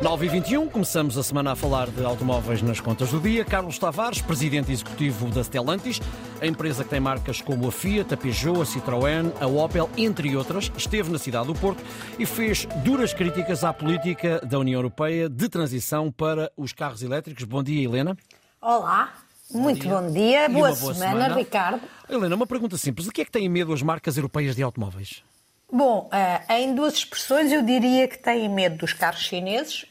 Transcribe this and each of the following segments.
9 e 21 começamos a semana a falar de automóveis nas contas do dia. Carlos Tavares, presidente executivo da Stellantis, a empresa que tem marcas como a Fiat, a Peugeot, a Citroën, a Opel, entre outras, esteve na cidade do Porto e fez duras críticas à política da União Europeia de transição para os carros elétricos. Bom dia, Helena. Olá, muito dia. bom dia, boa, boa semana, semana, Ricardo. Helena, uma pergunta simples: de que é que têm medo as marcas europeias de automóveis? Bom, uh, em duas expressões eu diria que têm medo dos carros chineses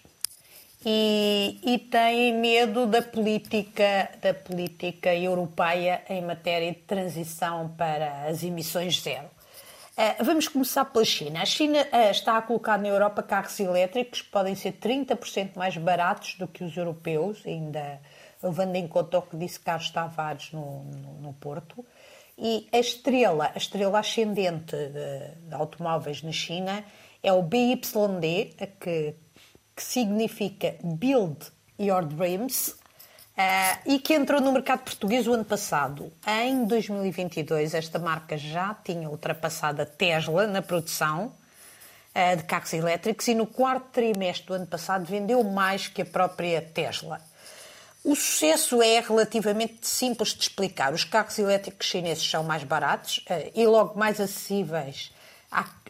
e, e têm medo da política, da política europeia em matéria de transição para as emissões zero. Uh, vamos começar pela China. A China uh, está a colocar na Europa carros elétricos que podem ser 30% mais baratos do que os europeus, ainda levando em conta o que disse Carlos Tavares no, no, no Porto. E a estrela, a estrela ascendente de, de automóveis na China é o BYD, que, que significa Build Your Dreams, uh, e que entrou no mercado português o ano passado. Em 2022, esta marca já tinha ultrapassado a Tesla na produção uh, de carros elétricos e no quarto trimestre do ano passado vendeu mais que a própria Tesla. O sucesso é relativamente simples de explicar. Os carros elétricos chineses são mais baratos eh, e logo mais acessíveis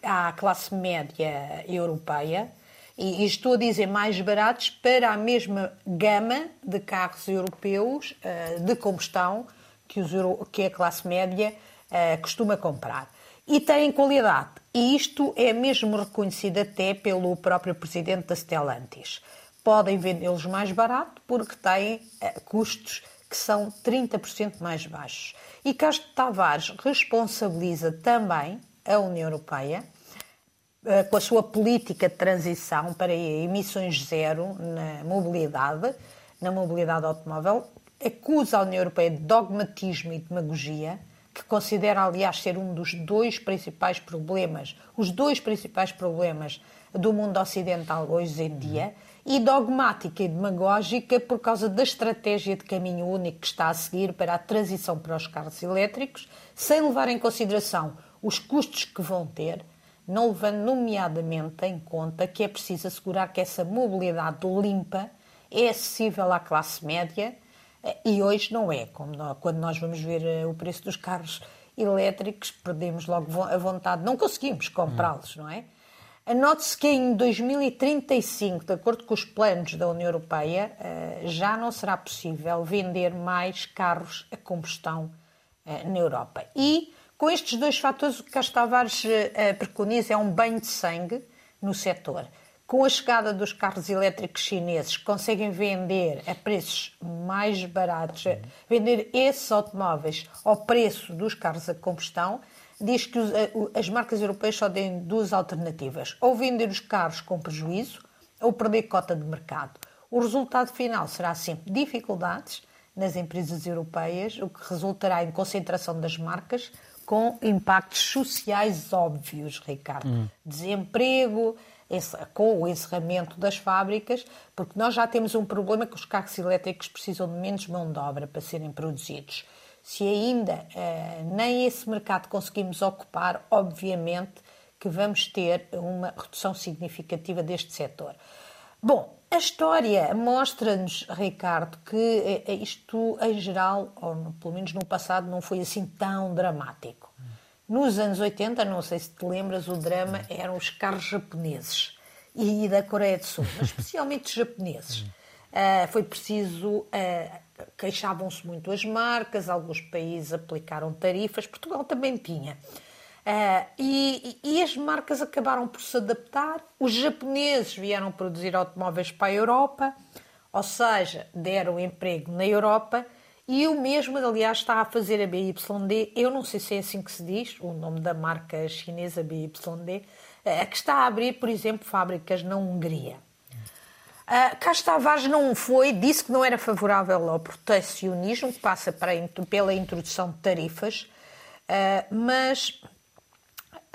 à, classe média europeia. E, estou a dizer mais baratos para a mesma gama de carros europeus eh, de combustão que, os, que a classe média eh, costuma comprar. E têm qualidade. E isto é mesmo reconhecido até pelo próprio presidente da Stellantis podem vendê-los mais barato porque têm uh, custos que são 30% mais baixos. E Castro Tavares responsabiliza também a União Europeia uh, com a sua política de transição para emissões zero na mobilidade, na mobilidade automóvel, acusa a União Europeia de dogmatismo e demagogia, que considera, aliás, ser um dos dois principais problemas, os dois principais problemas do mundo ocidental hoje em dia, e dogmática e demagógica por causa da estratégia de caminho único que está a seguir para a transição para os carros elétricos, sem levar em consideração os custos que vão ter, não levando nomeadamente em conta que é preciso assegurar que essa mobilidade limpa é acessível à classe média e hoje não é. Como quando nós vamos ver eh, o preço dos carros elétricos, perdemos logo a vontade, não conseguimos comprá-los, não é? Anote-se que em 2035, de acordo com os planos da União Europeia, eh, já não será possível vender mais carros a combustão eh, na Europa. E com estes dois fatores, o que Castro Tavares eh, preconiza é um banho de sangue no setor. Com a chegada dos carros elétricos chineses, conseguem vender a preços mais baratos, vender esses automóveis ao preço dos carros a combustão, diz que eh, as marcas europeias só têm duas alternativas: ou vender os carros com prejuízo ou perder cota de mercado. O resultado final será sempre dificuldades nas empresas europeias, o que resultará em concentração das marcas com impactos sociais óbvios, Ricardo. Hum. Desemprego, com o encerramento das fábricas, porque nós já temos um problema que os carros elétricos precisam de menos mão de obra para serem produzidos. Se ainda uh, nem esse mercado conseguimos ocupar, obviamente que vamos ter uma redução significativa deste setor. Bom, a história mostra-nos, Ricardo, que eh, isto em geral, ou pelo menos no passado, não foi assim tão dramático. Nos anos 80, não sei se te lembras, o drama eram os carros japoneses e da Coreia do Sul, mas especialmente os japoneses. Uh, foi preciso uh, queixavam-se muito as marcas, alguns países aplicaram tarifas, Portugal também tinha. Uh, e, e, as marcas acabaram por se adaptar. Os japoneses vieram produzir automóveis para a Europa, ou seja, deram emprego na Europa. E o mesmo, aliás, está a fazer a BYD. Eu não sei se é assim que se diz, o nome da marca chinesa BYD, uh, que está a abrir, por exemplo, fábricas na Hungria. Uh, Castro Tavares não foi, disse que não era favorável ao protecionismo, que passa para, pela introdução de tarifas, uh, mas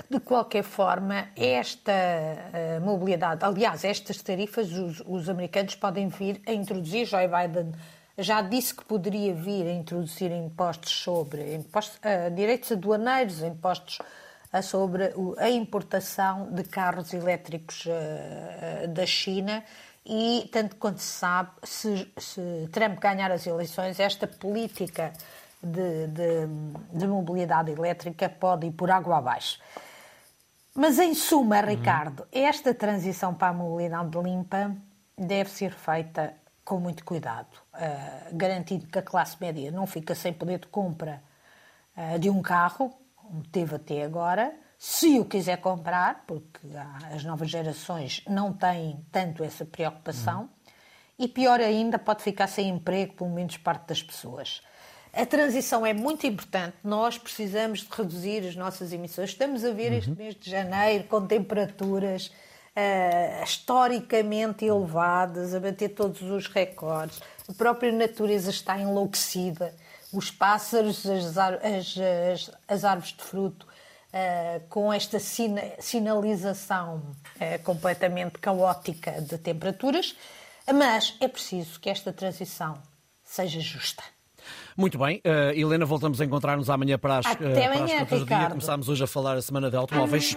de qualquer forma, esta uh, mobilidade, aliás, estas tarifas, os, os, americanos podem vir a introduzir. Joe Biden já disse que poderia vir a introduzir impostos sobre impostos, uh, direitos aduaneiros, impostos uh, sobre a importação de carros elétricos da China e, tanto quanto se sabe, se, se Trump ganhar as eleições, esta política de, de, de, mobilidade elétrica pode ir por água abaixo. Mas, em suma, Ricardo, uhum. esta transição para a mobilidade limpa deve ser feita com muito cuidado, uh, garantindo que a classe média não fica sem poder de compra uh, de um carro, como teve até agora, se o quiser comprar, porque as novas gerações não têm tanto essa preocupação, uhum. e pior ainda, pode ficar sem emprego, pelo menos parte das pessoas. A transição é muito importante. Nós precisamos de reduzir as nossas emissões. Estamos a ver uhum. este mês de janeiro com temperaturas uh, historicamente elevadas, a bater todos os recordes. A própria natureza está enlouquecida. Os pássaros, as, as, as, as árvores de fruto, uh, com esta sina, sinalização uh, completamente caótica de temperaturas. Mas é preciso que esta transição seja justa. Muito bem, uh, Helena, voltamos a encontrar-nos amanhã para as, Até uh, para as contas do dia. Começámos hoje a falar a semana de automóveis.